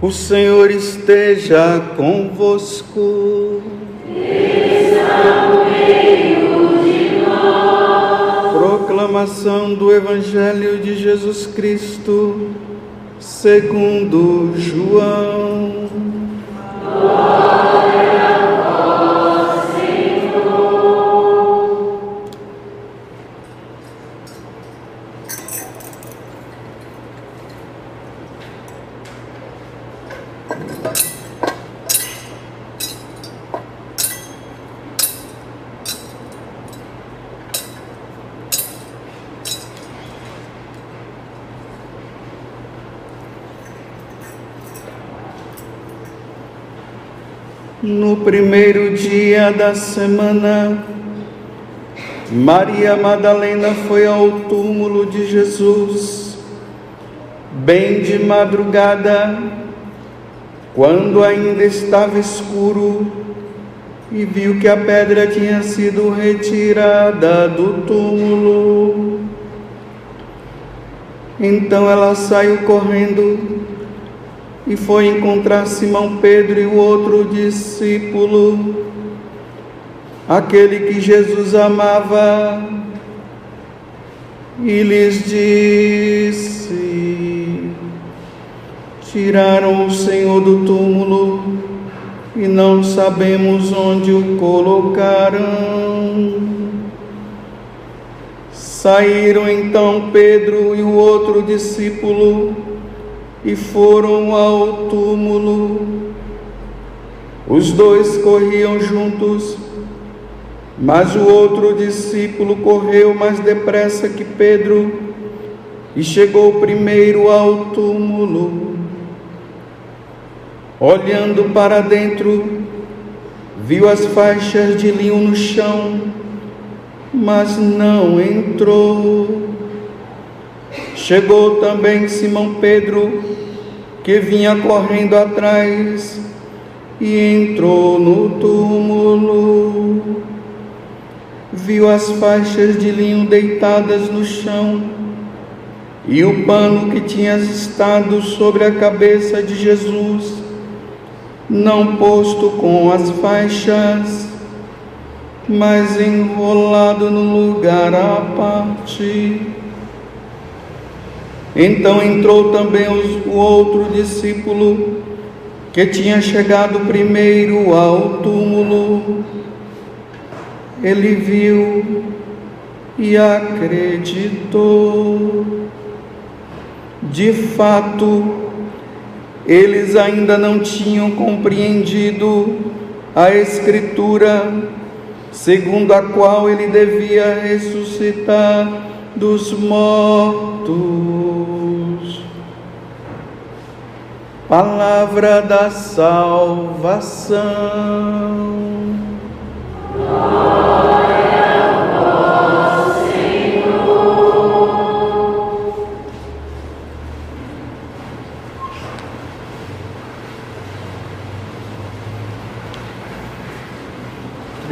O Senhor esteja convosco. De nós. Proclamação do Evangelho de Jesus Cristo, segundo João. Glória primeiro dia da semana, Maria Madalena foi ao túmulo de Jesus, bem de madrugada, quando ainda estava escuro, e viu que a pedra tinha sido retirada do túmulo. Então ela saiu correndo e foi encontrar Simão Pedro e o outro discípulo, aquele que Jesus amava, e lhes disse: Tiraram o Senhor do túmulo e não sabemos onde o colocaram. Saíram então Pedro e o outro discípulo e foram ao túmulo. Os dois corriam juntos, mas o outro discípulo correu mais depressa que Pedro e chegou primeiro ao túmulo. Olhando para dentro, viu as faixas de linho no chão, mas não entrou. Chegou também Simão Pedro, que vinha correndo atrás, e entrou no túmulo. Viu as faixas de linho deitadas no chão e o pano que tinha estado sobre a cabeça de Jesus, não posto com as faixas, mas enrolado no lugar à parte. Então entrou também o outro discípulo que tinha chegado primeiro ao túmulo. Ele viu e acreditou. De fato, eles ainda não tinham compreendido a Escritura, segundo a qual ele devia ressuscitar dos mortos. Palavra da salvação.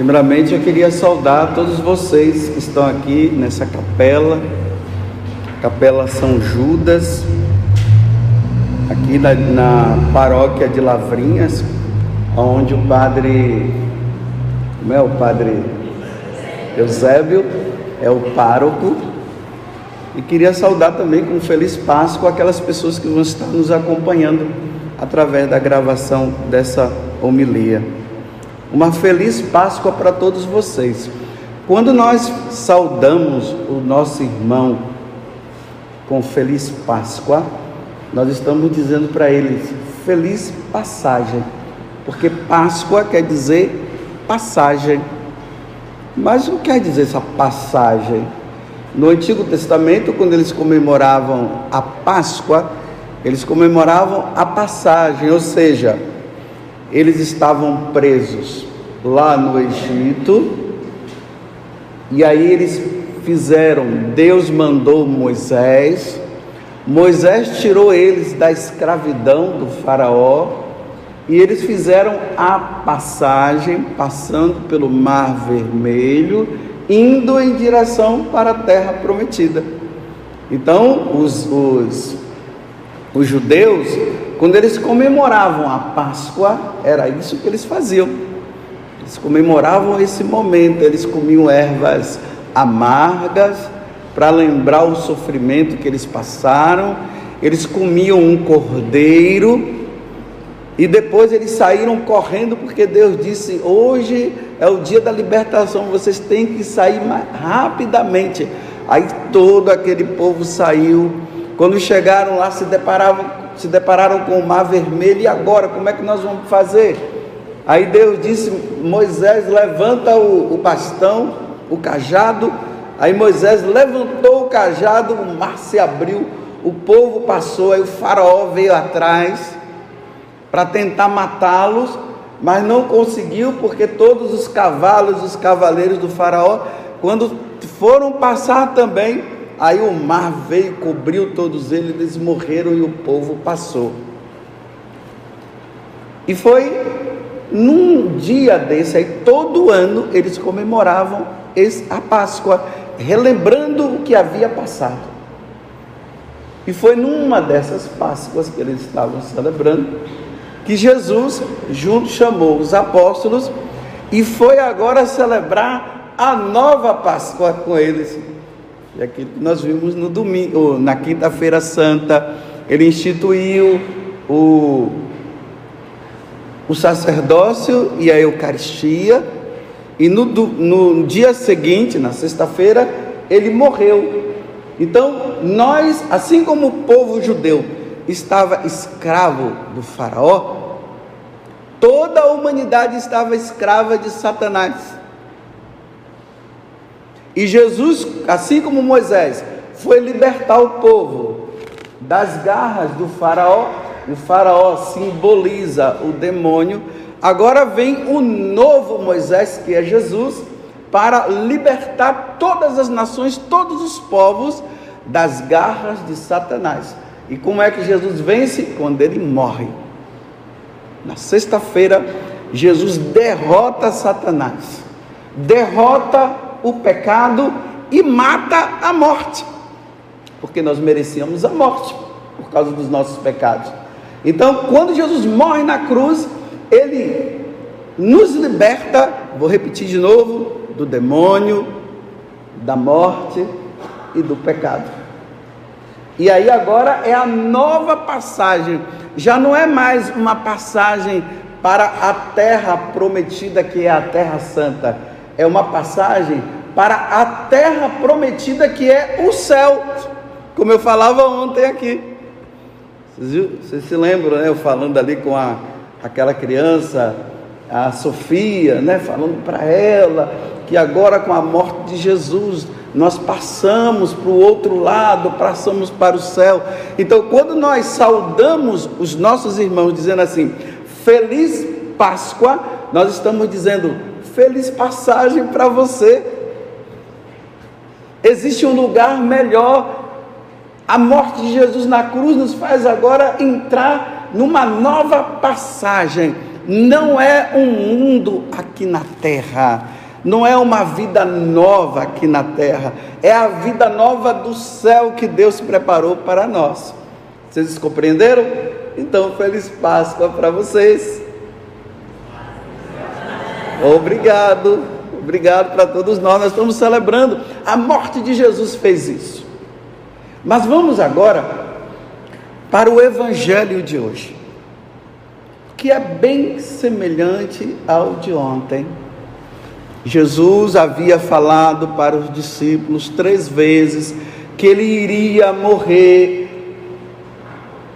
Primeiramente, eu queria saudar todos vocês que estão aqui nessa capela, Capela São Judas, aqui na, na paróquia de Lavrinhas, onde o padre, como é o padre Eusébio, é o pároco, e queria saudar também com feliz Páscoa aquelas pessoas que vão estar nos acompanhando através da gravação dessa homilia. Uma feliz Páscoa para todos vocês. Quando nós saudamos o nosso irmão com feliz Páscoa, nós estamos dizendo para ele feliz passagem, porque Páscoa quer dizer passagem. Mas o que quer dizer essa passagem? No Antigo Testamento, quando eles comemoravam a Páscoa, eles comemoravam a passagem, ou seja, eles estavam presos lá no Egito, e aí eles fizeram, Deus mandou Moisés, Moisés tirou eles da escravidão do Faraó, e eles fizeram a passagem, passando pelo Mar Vermelho, indo em direção para a terra prometida. Então, os, os, os judeus quando eles comemoravam a Páscoa, era isso que eles faziam. Eles comemoravam esse momento, eles comiam ervas amargas para lembrar o sofrimento que eles passaram. Eles comiam um cordeiro e depois eles saíram correndo porque Deus disse: "Hoje é o dia da libertação, vocês têm que sair rapidamente". Aí todo aquele povo saiu. Quando chegaram lá se deparavam se depararam com o mar vermelho, e agora? Como é que nós vamos fazer? Aí Deus disse: Moisés, levanta o, o bastão, o cajado. Aí Moisés levantou o cajado, o mar se abriu, o povo passou, aí o faraó veio atrás para tentar matá-los, mas não conseguiu, porque todos os cavalos, os cavaleiros do faraó, quando foram passar também, Aí o mar veio, cobriu todos eles, eles morreram e o povo passou. E foi num dia desse aí, todo ano eles comemoravam a Páscoa, relembrando o que havia passado. E foi numa dessas Páscoas que eles estavam celebrando que Jesus junto chamou os apóstolos e foi agora celebrar a nova Páscoa com eles. E aquilo que nós vimos no domingo, na quinta-feira santa, ele instituiu o, o sacerdócio e a Eucaristia, e no, no dia seguinte, na sexta-feira, ele morreu. Então, nós, assim como o povo judeu estava escravo do Faraó, toda a humanidade estava escrava de Satanás. E Jesus, assim como Moisés, foi libertar o povo das garras do Faraó, o Faraó simboliza o demônio. Agora vem o novo Moisés, que é Jesus, para libertar todas as nações, todos os povos das garras de Satanás. E como é que Jesus vence? Quando ele morre. Na sexta-feira, Jesus derrota Satanás, derrota o pecado e mata a morte, porque nós merecíamos a morte por causa dos nossos pecados. Então, quando Jesus morre na cruz, ele nos liberta, vou repetir de novo, do demônio, da morte e do pecado. E aí agora é a nova passagem, já não é mais uma passagem para a terra prometida que é a terra santa, é uma passagem para a terra prometida que é o céu, como eu falava ontem aqui. Vocês, se lembram, né? Eu falando ali com a, aquela criança, a Sofia, né? Falando para ela que agora com a morte de Jesus nós passamos para o outro lado, passamos para o céu. Então, quando nós saudamos os nossos irmãos dizendo assim, feliz Páscoa, nós estamos dizendo feliz passagem para você. Existe um lugar melhor. A morte de Jesus na cruz nos faz agora entrar numa nova passagem. Não é um mundo aqui na terra, não é uma vida nova aqui na terra, é a vida nova do céu que Deus preparou para nós. Vocês compreenderam? Então, feliz Páscoa para vocês. Obrigado, obrigado para todos nós. Nós estamos celebrando a morte de Jesus fez isso. Mas vamos agora para o evangelho de hoje, que é bem semelhante ao de ontem. Jesus havia falado para os discípulos três vezes que ele iria morrer,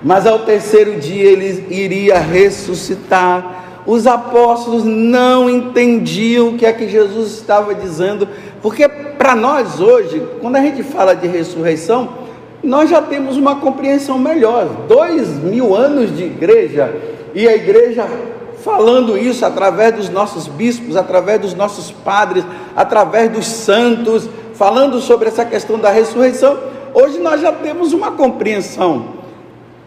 mas ao terceiro dia ele iria ressuscitar os apóstolos não entendiam o que é que Jesus estava dizendo, porque para nós hoje, quando a gente fala de ressurreição, nós já temos uma compreensão melhor. Dois mil anos de igreja e a igreja falando isso através dos nossos bispos, através dos nossos padres, através dos santos, falando sobre essa questão da ressurreição. Hoje nós já temos uma compreensão,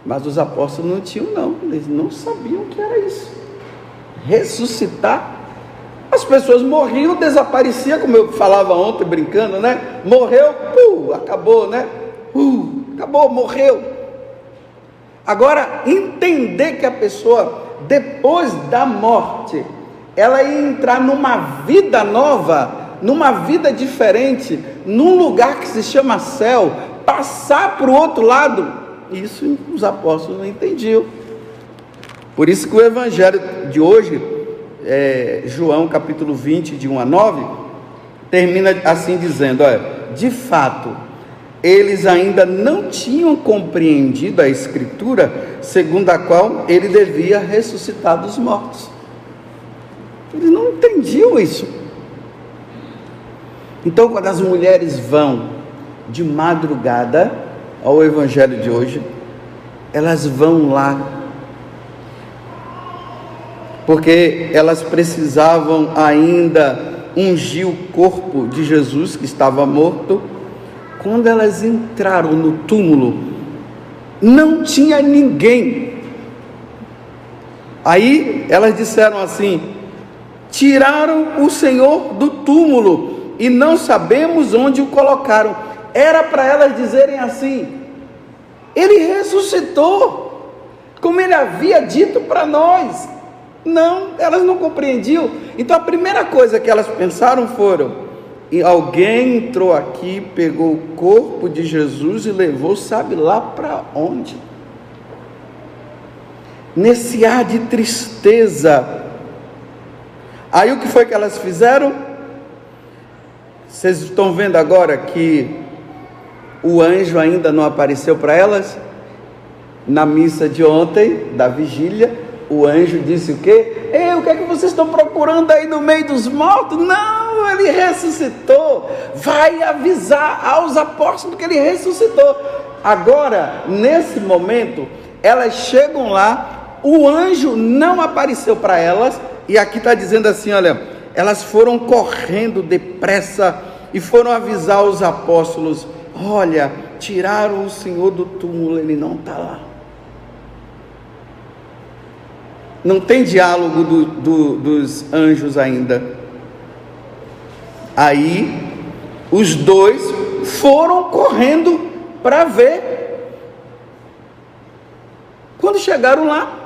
mas os apóstolos não tinham, não, eles não sabiam o que era isso ressuscitar. As pessoas morriam, desaparecia, como eu falava ontem brincando, né? Morreu, uh, acabou, né? Uh, acabou, morreu. Agora, entender que a pessoa, depois da morte, ela ia entrar numa vida nova, numa vida diferente, num lugar que se chama céu, passar para o outro lado, isso os apóstolos não entendiam. Por isso que o evangelho de hoje, é, João capítulo 20, de 1 a 9, termina assim dizendo: olha, de fato, eles ainda não tinham compreendido a Escritura, segundo a qual ele devia ressuscitar dos mortos. Eles não entendiam isso. Então, quando as mulheres vão de madrugada ao Evangelho de hoje, elas vão lá, porque elas precisavam ainda ungir o corpo de Jesus que estava morto quando elas entraram no túmulo, não tinha ninguém. Aí elas disseram assim: tiraram o Senhor do túmulo e não sabemos onde o colocaram. Era para elas dizerem assim: Ele ressuscitou, como ele havia dito para nós. Não, elas não compreendiam. Então a primeira coisa que elas pensaram foram: e alguém entrou aqui, pegou o corpo de Jesus e levou, sabe lá para onde? Nesse ar de tristeza. Aí o que foi que elas fizeram? Vocês estão vendo agora que o anjo ainda não apareceu para elas? Na missa de ontem, da vigília, o anjo disse o quê? Ei, o que é que vocês estão procurando aí no meio dos mortos? Não, ele ressuscitou. Vai avisar aos apóstolos que ele ressuscitou. Agora, nesse momento, elas chegam lá, o anjo não apareceu para elas, e aqui está dizendo assim: olha, elas foram correndo depressa e foram avisar os apóstolos: olha, tiraram o Senhor do túmulo, ele não está lá. Não tem diálogo do, do, dos anjos ainda. Aí, os dois foram correndo para ver. Quando chegaram lá,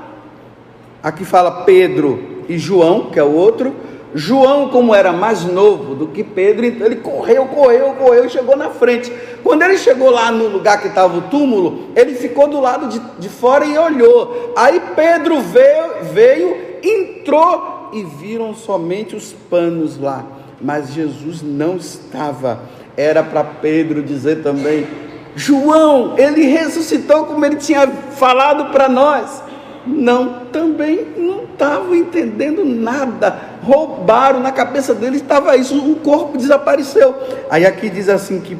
aqui fala Pedro e João, que é o outro. João, como era mais novo do que Pedro, então ele correu, correu, correu e chegou na frente. Quando ele chegou lá no lugar que estava o túmulo, ele ficou do lado de, de fora e olhou. Aí Pedro veio, veio, entrou e viram somente os panos lá. Mas Jesus não estava. Era para Pedro dizer também: João, ele ressuscitou como ele tinha falado para nós. Não, também não estavam entendendo nada. Roubaram, na cabeça deles estava isso, o corpo desapareceu. Aí aqui diz assim que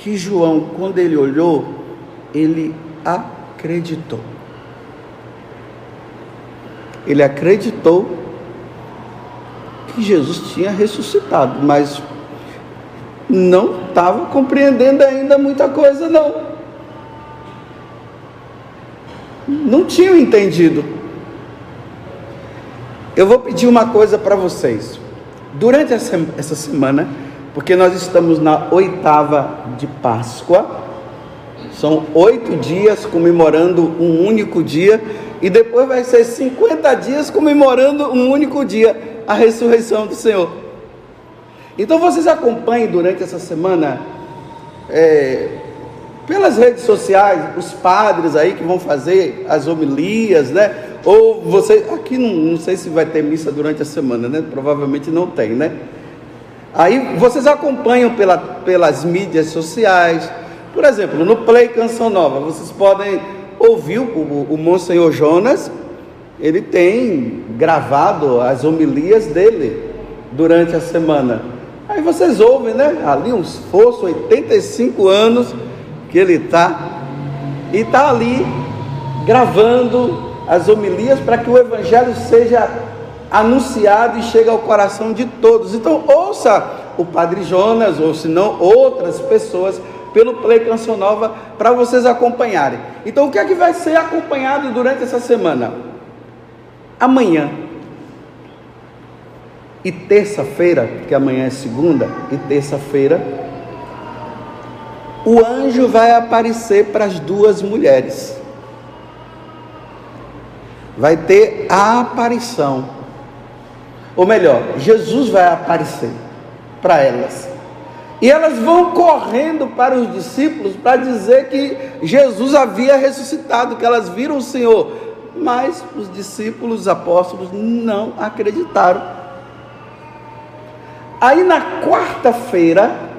que João, quando ele olhou, ele acreditou. Ele acreditou que Jesus tinha ressuscitado, mas não estava compreendendo ainda muita coisa, não. Não tinham entendido. Eu vou pedir uma coisa para vocês. Durante essa, essa semana, porque nós estamos na oitava de Páscoa, são oito dias comemorando um único dia, e depois vai ser 50 dias comemorando um único dia, a ressurreição do Senhor. Então vocês acompanhem durante essa semana, é, pelas redes sociais, os padres aí que vão fazer as homilias, né? Ou você, aqui não, não sei se vai ter missa durante a semana, né? Provavelmente não tem, né? Aí vocês acompanham pela, pelas mídias sociais, por exemplo, no Play Canção Nova, vocês podem ouvir o, o, o Monsenhor Jonas, ele tem gravado as homilias dele durante a semana. Aí vocês ouvem, né? Ali um esforço, 85 anos que ele está, e está ali gravando as homilias para que o Evangelho seja anunciado e chega ao coração de todos. Então, ouça o Padre Jonas, ou se não, outras pessoas, pelo Play Canção Nova, para vocês acompanharem. Então, o que é que vai ser acompanhado durante essa semana? Amanhã e terça-feira, que amanhã é segunda, e terça-feira, o anjo vai aparecer para as duas mulheres. vai ter a aparição. Ou melhor, Jesus vai aparecer para elas. E elas vão correndo para os discípulos para dizer que Jesus havia ressuscitado, que elas viram o Senhor. Mas os discípulos, os apóstolos, não acreditaram. Aí na quarta-feira,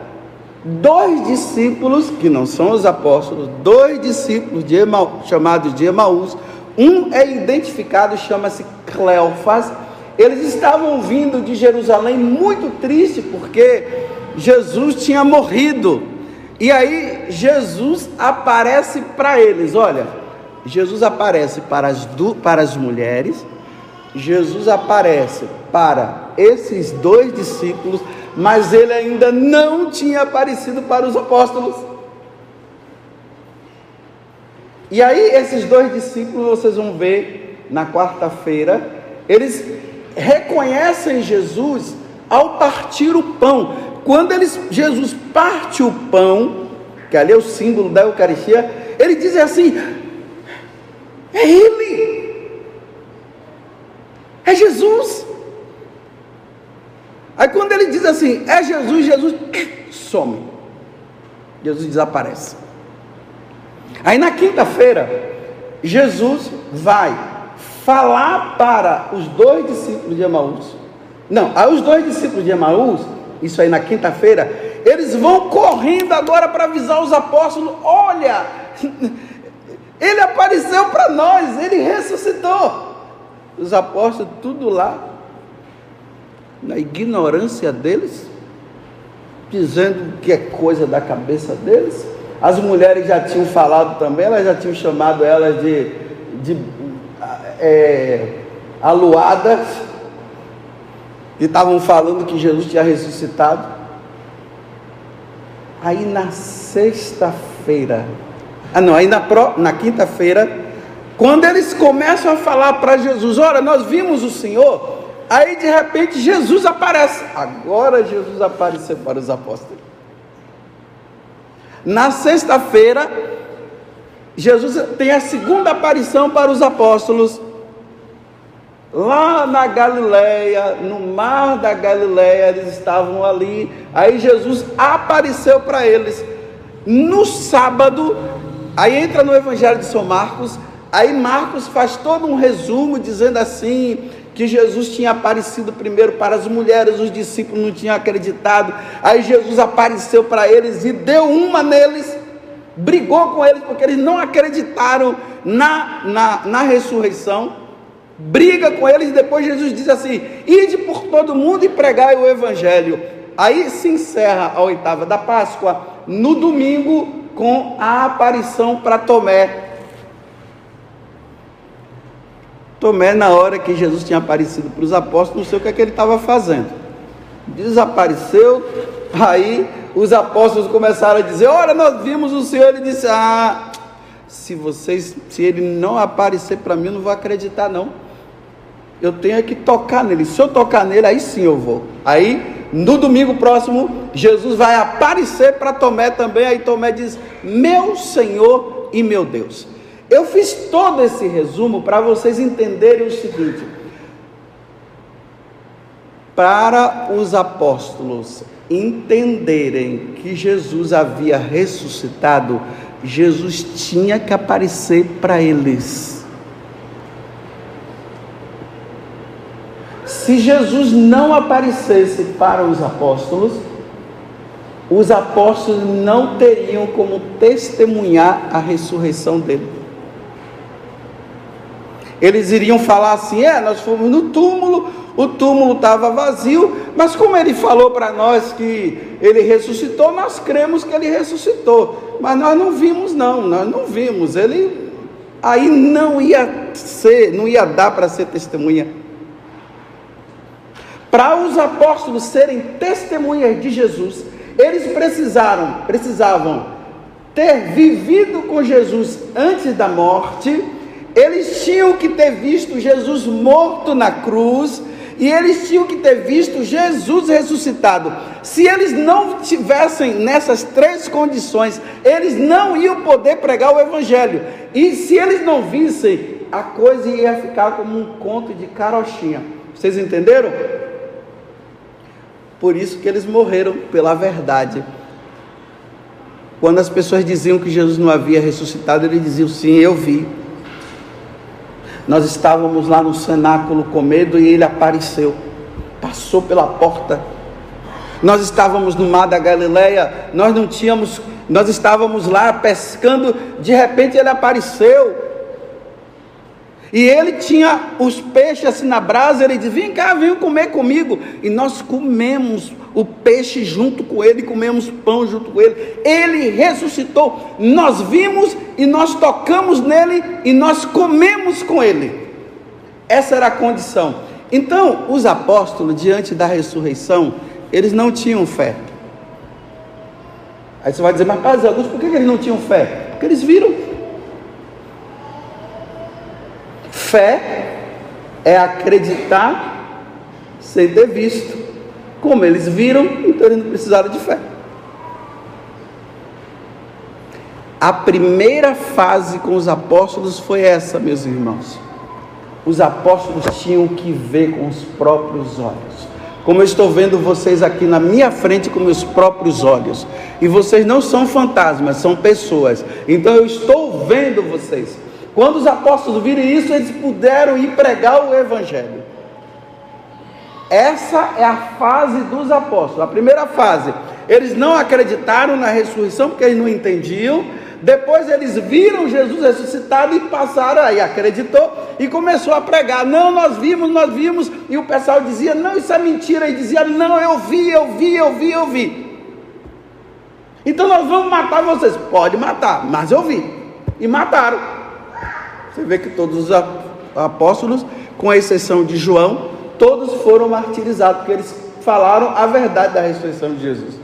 dois discípulos, que não são os apóstolos, dois discípulos de chamados de Emaús, um é identificado, chama-se Cleofas. Eles estavam vindo de Jerusalém muito triste porque Jesus tinha morrido. E aí Jesus aparece para eles. Olha, Jesus aparece para as, para as mulheres, Jesus aparece para esses dois discípulos, mas ele ainda não tinha aparecido para os apóstolos. E aí, esses dois discípulos, vocês vão ver na quarta-feira, eles reconhecem Jesus ao partir o pão. Quando eles, Jesus parte o pão, que ali é o símbolo da Eucaristia, ele diz assim: é Ele, é Jesus. Aí quando ele diz assim, é Jesus, Jesus some. Jesus desaparece. Aí na quinta-feira, Jesus vai falar para os dois discípulos de Emaús. Não, aí os dois discípulos de Emaús, isso aí na quinta-feira, eles vão correndo agora para avisar os apóstolos: olha, ele apareceu para nós, ele ressuscitou. Os apóstolos, tudo lá, na ignorância deles, dizendo que é coisa da cabeça deles. As mulheres já tinham falado também, elas já tinham chamado elas de, de é, aluadas, e estavam falando que Jesus tinha ressuscitado. Aí na sexta-feira, ah não, aí na, na quinta-feira, quando eles começam a falar para Jesus: Olha, nós vimos o Senhor, Aí de repente Jesus aparece. Agora Jesus apareceu para os apóstolos. Na sexta-feira, Jesus tem a segunda aparição para os apóstolos. Lá na Galileia, no mar da Galileia, eles estavam ali. Aí Jesus apareceu para eles. No sábado, aí entra no Evangelho de São Marcos. Aí Marcos faz todo um resumo dizendo assim: que Jesus tinha aparecido primeiro para as mulheres, os discípulos não tinham acreditado. Aí Jesus apareceu para eles e deu uma neles, brigou com eles porque eles não acreditaram na, na, na ressurreição. Briga com eles e depois Jesus diz assim: ide por todo mundo e pregai o evangelho. Aí se encerra a oitava da Páscoa, no domingo, com a aparição para Tomé. Tomé, na hora que Jesus tinha aparecido para os apóstolos, não sei o que, é que ele estava fazendo. Desapareceu, aí os apóstolos começaram a dizer: Olha, nós vimos o Senhor. Ele disse: Ah, se vocês, se ele não aparecer para mim, eu não vou acreditar, não. Eu tenho que tocar nele. Se eu tocar nele, aí sim eu vou. Aí, no domingo próximo, Jesus vai aparecer para Tomé também. Aí Tomé diz: Meu Senhor e meu Deus. Eu fiz todo esse resumo para vocês entenderem o seguinte: para os apóstolos entenderem que Jesus havia ressuscitado, Jesus tinha que aparecer para eles. Se Jesus não aparecesse para os apóstolos, os apóstolos não teriam como testemunhar a ressurreição dele eles iriam falar assim: é, nós fomos no túmulo, o túmulo estava vazio, mas como ele falou para nós que ele ressuscitou, nós cremos que ele ressuscitou, mas nós não vimos, não, nós não vimos. Ele aí não ia ser, não ia dar para ser testemunha. Para os apóstolos serem testemunhas de Jesus, eles precisaram, precisavam ter vivido com Jesus antes da morte eles tinham que ter visto Jesus morto na cruz e eles tinham que ter visto Jesus ressuscitado. Se eles não tivessem nessas três condições, eles não iam poder pregar o Evangelho. E se eles não vissem a coisa ia ficar como um conto de carochinha. Vocês entenderam? Por isso que eles morreram pela verdade. Quando as pessoas diziam que Jesus não havia ressuscitado, eles diziam sim, eu vi. Nós estávamos lá no cenáculo com medo e ele apareceu, passou pela porta. Nós estávamos no mar da Galileia, nós não tínhamos, nós estávamos lá pescando, de repente ele apareceu. E ele tinha os peixes assim na brasa, ele disse: Vem cá, vem comer comigo. E nós comemos o peixe junto com ele, comemos pão junto com ele. Ele ressuscitou. Nós vimos e nós tocamos nele e nós comemos com ele. Essa era a condição. Então, os apóstolos, diante da ressurreição, eles não tinham fé. Aí você vai dizer, mas Padre Augusto, por que eles não tinham fé? Porque eles viram Fé é acreditar sem ter visto. Como eles viram, então eles não precisaram de fé. A primeira fase com os apóstolos foi essa, meus irmãos. Os apóstolos tinham que ver com os próprios olhos. Como eu estou vendo vocês aqui na minha frente com meus próprios olhos. E vocês não são fantasmas, são pessoas. Então eu estou vendo vocês. Quando os apóstolos viram isso, eles puderam ir pregar o Evangelho. Essa é a fase dos apóstolos. A primeira fase, eles não acreditaram na ressurreição porque eles não entendiam. Depois eles viram Jesus ressuscitado e passaram aí, acreditou e começou a pregar. Não, nós vimos, nós vimos. E o pessoal dizia: Não, isso é mentira. E dizia: Não, eu vi, eu vi, eu vi, eu vi. Então nós vamos matar vocês. Pode matar, mas eu vi. E mataram. Você vê que todos os apóstolos, com exceção de João, todos foram martirizados, porque eles falaram a verdade da ressurreição de Jesus.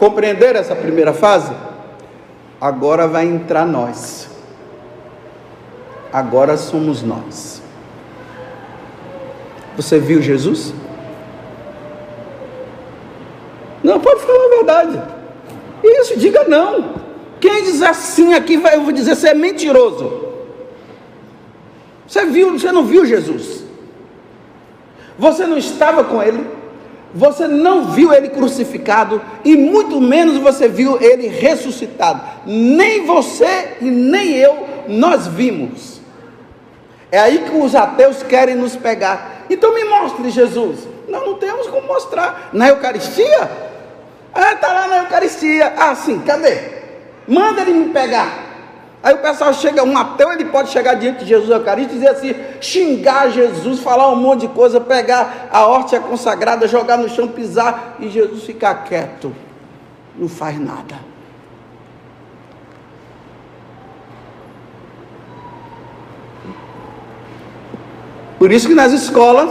Compreenderam essa primeira fase? Agora vai entrar nós. Agora somos nós. Você viu Jesus? Não, pode falar a verdade. Isso, diga não. Quem diz assim aqui, eu vou dizer, você é mentiroso. Você viu, você não viu Jesus. Você não estava com ele. Você não viu ele crucificado e muito menos você viu ele ressuscitado. Nem você e nem eu nós vimos. É aí que os ateus querem nos pegar. Então me mostre Jesus. Nós não temos como mostrar. Na Eucaristia? Ah, está lá na Eucaristia. Ah, sim, cadê? Manda ele me pegar. Aí o pessoal chega, um ateu, ele pode chegar diante de Jesus Eucarístico e dizer assim, xingar Jesus, falar um monte de coisa, pegar a hóstia consagrada, jogar no chão, pisar e Jesus ficar quieto, não faz nada. Por isso que nas escolas,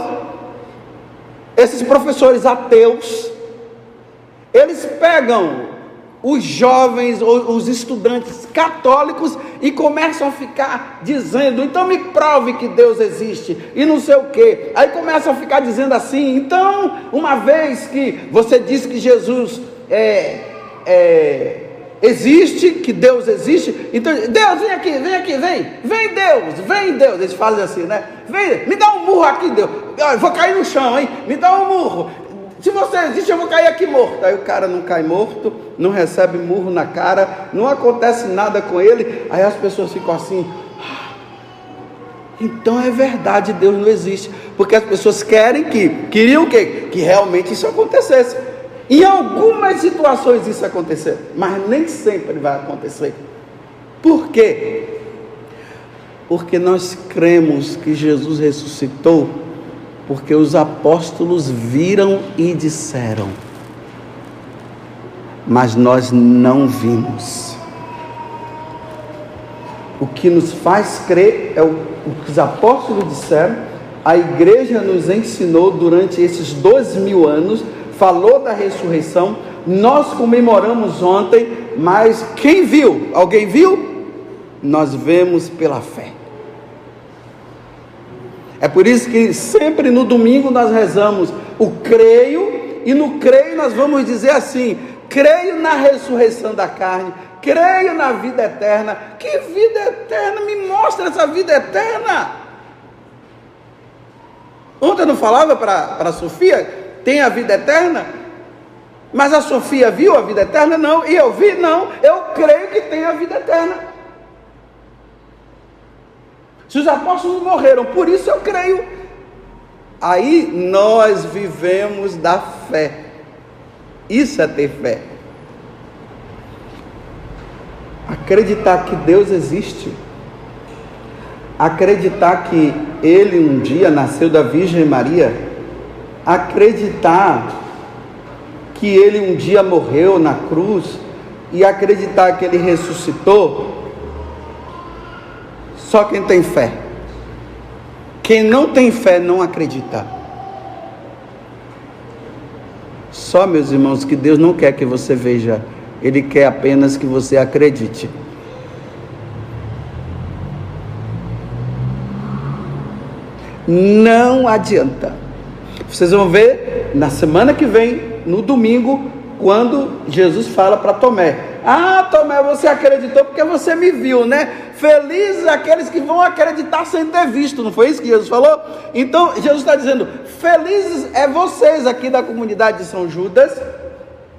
esses professores ateus, eles pegam os jovens, os estudantes católicos e começam a ficar dizendo: então me prove que Deus existe e não sei o que. Aí começam a ficar dizendo assim: então, uma vez que você diz que Jesus é, é, existe, que Deus existe, então Deus vem aqui, vem aqui, vem, vem Deus, vem Deus. Eles fazem assim, né? Vem, me dá um murro aqui, Deus. Eu vou cair no chão, hein? Me dá um murro. Se você existe, eu vou cair aqui morto. Aí o cara não cai morto, não recebe murro na cara, não acontece nada com ele. Aí as pessoas ficam assim. Ah, então é verdade, Deus não existe. Porque as pessoas querem que, queriam o quê? Que realmente isso acontecesse. Em algumas situações isso acontecer, mas nem sempre vai acontecer. Por quê? Porque nós cremos que Jesus ressuscitou porque os apóstolos viram e disseram, mas nós não vimos. O que nos faz crer é o, o que os apóstolos disseram, a igreja nos ensinou durante esses dois mil anos, falou da ressurreição, nós comemoramos ontem, mas quem viu? Alguém viu? Nós vemos pela fé. É por isso que sempre no domingo nós rezamos o creio, e no creio nós vamos dizer assim: creio na ressurreição da carne, creio na vida eterna. Que vida eterna? Me mostra essa vida eterna. Ontem eu não falava para a Sofia, tem a vida eterna? Mas a Sofia viu a vida eterna? Não. E eu vi? Não. Eu creio que tem a vida eterna. Se os apóstolos morreram, por isso eu creio. Aí nós vivemos da fé. Isso é ter fé. Acreditar que Deus existe. Acreditar que Ele um dia nasceu da Virgem Maria. Acreditar que Ele um dia morreu na cruz. E acreditar que Ele ressuscitou só quem tem fé. Quem não tem fé não acredita. Só, meus irmãos, que Deus não quer que você veja, Ele quer apenas que você acredite. Não adianta. Vocês vão ver na semana que vem, no domingo, quando Jesus fala para Tomé: ah, Tomé, você acreditou porque você me viu, né? Felizes aqueles que vão acreditar sem ter visto, não foi isso que Jesus falou? Então, Jesus está dizendo: felizes é vocês aqui da comunidade de São Judas,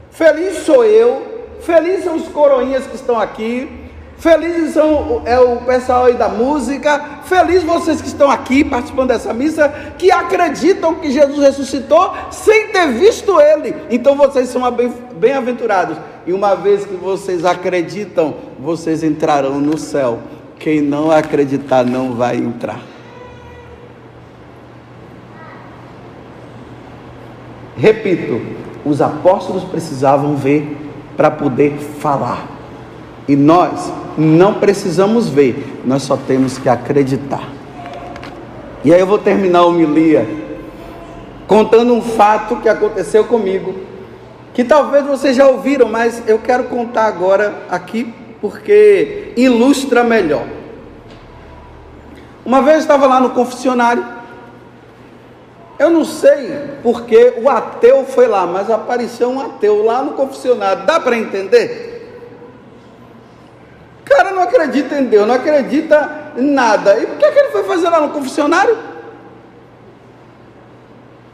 feliz sou eu, felizes são os coroinhas que estão aqui, Felizes são é o pessoal aí da música, felizes vocês que estão aqui participando dessa missa, que acreditam que Jesus ressuscitou sem ter visto ele. Então vocês são bem-aventurados. E uma vez que vocês acreditam, vocês entrarão no céu. Quem não acreditar não vai entrar. Repito, os apóstolos precisavam ver para poder falar. E nós não precisamos ver, nós só temos que acreditar. E aí eu vou terminar a homilia contando um fato que aconteceu comigo, que talvez vocês já ouviram, mas eu quero contar agora aqui porque ilustra melhor. Uma vez eu estava lá no confessionário, eu não sei porque o ateu foi lá, mas apareceu um ateu lá no confessionário, dá para entender? cara não acredita em Deus, não acredita em nada. E por que, que ele foi fazer lá no confessionário?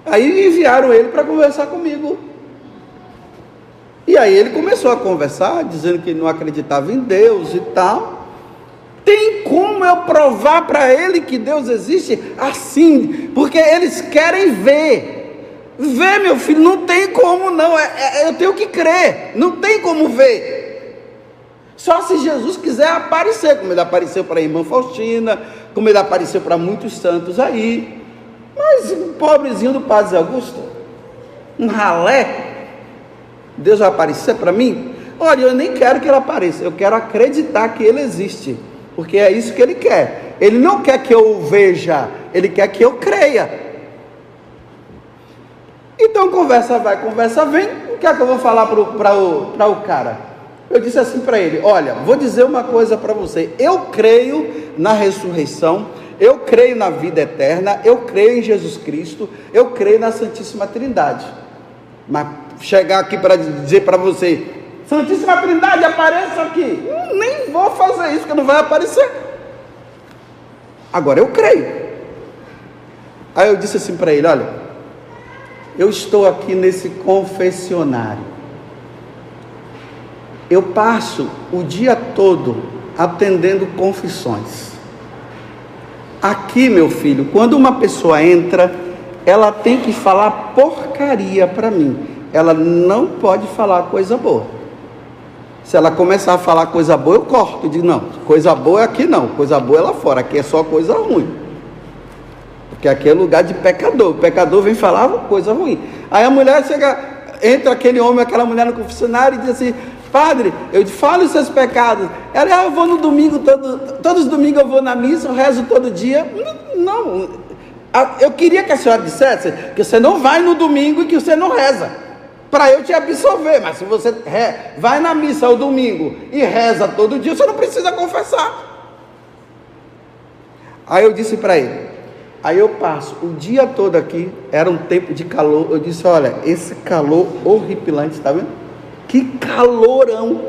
Aí enviaram ele para conversar comigo. E aí ele começou a conversar, dizendo que não acreditava em Deus e tal. Tem como eu provar para ele que Deus existe? Assim, porque eles querem ver. Ver, meu filho, não tem como não. É, é, eu tenho que crer. Não tem como ver. Só se Jesus quiser aparecer, como ele apareceu para a irmã Faustina, como ele apareceu para muitos santos aí. Mas o pobrezinho do Padre Augusto, um ralé, Deus vai aparecer para mim? Olha, eu nem quero que ele apareça, eu quero acreditar que ele existe, porque é isso que ele quer. Ele não quer que eu veja, ele quer que eu creia. Então conversa vai, conversa vem. O que é que eu vou falar para o, o cara? Eu disse assim para ele: Olha, vou dizer uma coisa para você. Eu creio na ressurreição, eu creio na vida eterna, eu creio em Jesus Cristo, eu creio na Santíssima Trindade. Mas chegar aqui para dizer para você: Santíssima Trindade, apareça aqui. Hum, nem vou fazer isso, que não vai aparecer. Agora eu creio. Aí eu disse assim para ele: Olha, eu estou aqui nesse confessionário eu passo o dia todo atendendo confissões. Aqui, meu filho, quando uma pessoa entra, ela tem que falar porcaria para mim. Ela não pode falar coisa boa. Se ela começar a falar coisa boa, eu corto. Eu digo, não, coisa boa é aqui não, coisa boa é lá fora, aqui é só coisa ruim. Porque aqui é lugar de pecador. O pecador vem falar coisa ruim. Aí a mulher chega, entra aquele homem, aquela mulher no confessionário e diz assim: Padre, eu te falo os seus pecados. Ela, ah, eu vou no domingo, todo, todos os domingos eu vou na missa, eu rezo todo dia. Não, eu queria que a senhora dissesse que você não vai no domingo e que você não reza. Para eu te absolver, mas se você vai na missa ao domingo e reza todo dia, você não precisa confessar. Aí eu disse para ele, Aí eu passo o dia todo aqui, era um tempo de calor. Eu disse: Olha, esse calor horripilante, está vendo? Que calorão!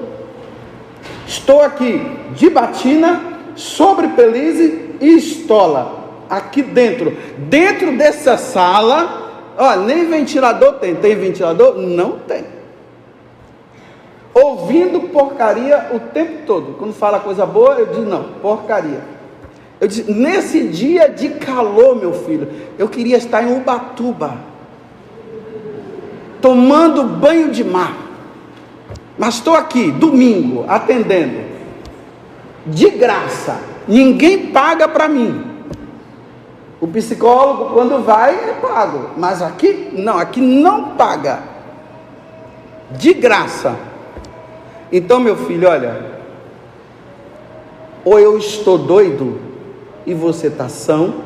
Estou aqui de batina, sobre pelize e estola. Aqui dentro. Dentro dessa sala, ó, nem ventilador tem. Tem ventilador? Não tem. Ouvindo porcaria o tempo todo. Quando fala coisa boa, eu digo não, porcaria. Eu disse, nesse dia de calor, meu filho, eu queria estar em Ubatuba, tomando banho de mar. Mas estou aqui, domingo, atendendo, de graça, ninguém paga para mim. O psicólogo, quando vai, é pago, mas aqui não, aqui não paga, de graça. Então, meu filho, olha, ou eu estou doido e você está são,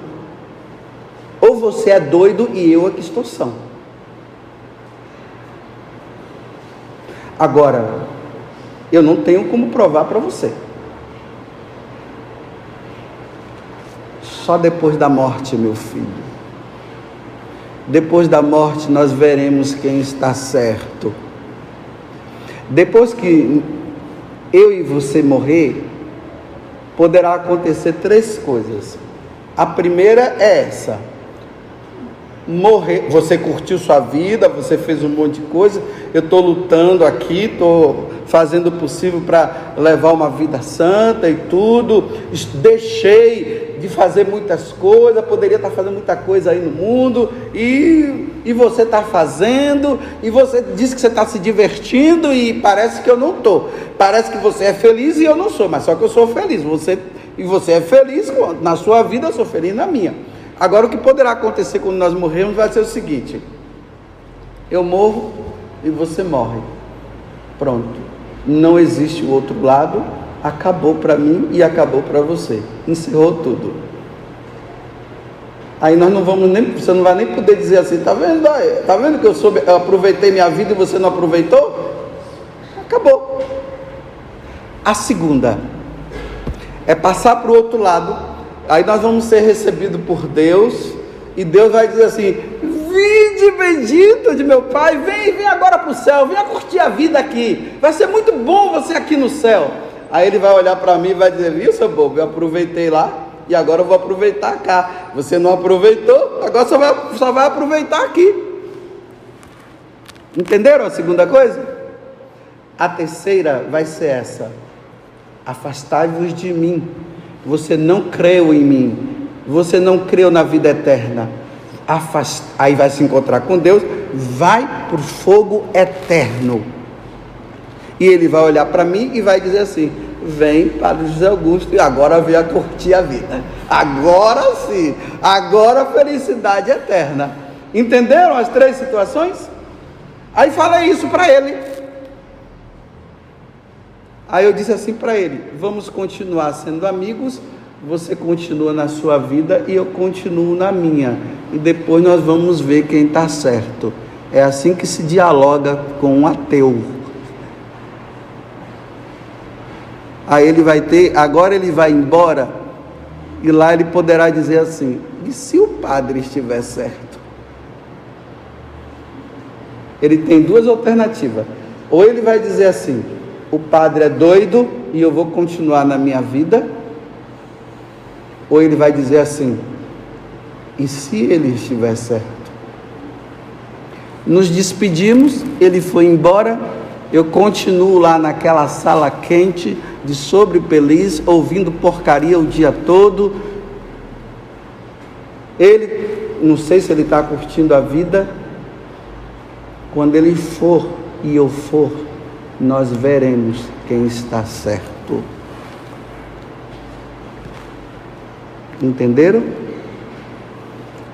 ou você é doido e eu aqui estou são. Agora, eu não tenho como provar para você. Só depois da morte, meu filho. Depois da morte nós veremos quem está certo. Depois que eu e você morrer, poderá acontecer três coisas. A primeira é essa: morrer. Você curtiu sua vida, você fez um monte de coisa. Eu estou lutando aqui, estou fazendo o possível para levar uma vida santa e tudo. Deixei de fazer muitas coisas, poderia estar tá fazendo muita coisa aí no mundo, e, e você está fazendo, e você diz que você está se divertindo, e parece que eu não estou. Parece que você é feliz e eu não sou, mas só que eu sou feliz. Você, e você é feliz na sua vida, eu sou feliz na minha. Agora, o que poderá acontecer quando nós morrermos vai ser o seguinte: eu morro e você morre. Pronto. Não existe o outro lado. Acabou para mim e acabou para você. Encerrou tudo. Aí nós não vamos nem, você não vai nem poder dizer assim, tá vendo? Tá vendo que eu, soube, eu aproveitei minha vida e você não aproveitou? Acabou. A segunda é passar para o outro lado Aí nós vamos ser recebidos por Deus, e Deus vai dizer assim: Vinde bendito de meu Pai, vem, vem agora para o céu, venha curtir a vida aqui, vai ser muito bom você aqui no céu. Aí ele vai olhar para mim e vai dizer: Viu, seu bobo, eu aproveitei lá e agora eu vou aproveitar cá. Você não aproveitou, agora só vai, só vai aproveitar aqui. Entenderam a segunda coisa? A terceira vai ser essa: Afastai-vos de mim você não creu em mim, você não creu na vida eterna. Afast... Aí vai se encontrar com Deus, vai para o fogo eterno. E ele vai olhar para mim e vai dizer assim: vem para o José Augusto e agora vem a curtir a vida. Agora sim, agora felicidade eterna. Entenderam as três situações? Aí fala isso para ele. Aí eu disse assim para ele: vamos continuar sendo amigos, você continua na sua vida e eu continuo na minha. E depois nós vamos ver quem está certo. É assim que se dialoga com um ateu. Aí ele vai ter, agora ele vai embora, e lá ele poderá dizer assim: e se o padre estiver certo? Ele tem duas alternativas. Ou ele vai dizer assim: o padre é doido e eu vou continuar na minha vida? Ou ele vai dizer assim: e se ele estiver certo? Nos despedimos, ele foi embora, eu continuo lá naquela sala quente de sobre Peliz, ouvindo porcaria o dia todo. Ele, não sei se ele está curtindo a vida. Quando ele for e eu for, nós veremos quem está certo. Entenderam?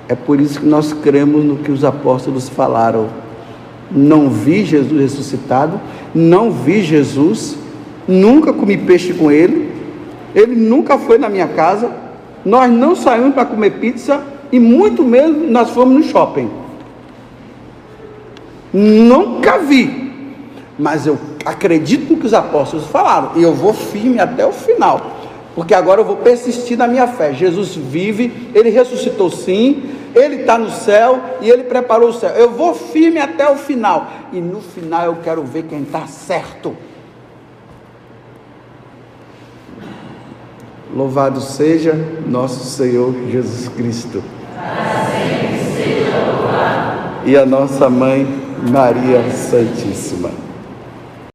É por isso que nós cremos no que os apóstolos falaram. Não vi Jesus ressuscitado, não vi Jesus, nunca comi peixe com ele, ele nunca foi na minha casa, nós não saímos para comer pizza e muito menos nós fomos no shopping. Nunca vi, mas eu acredito no que os apóstolos falaram e eu vou firme até o final, porque agora eu vou persistir na minha fé. Jesus vive, ele ressuscitou sim, ele está no céu e ele preparou o céu. Eu vou firme até o final e no final eu quero ver quem está certo. Louvado seja nosso Senhor Jesus Cristo. E a nossa mãe Maria Santíssima.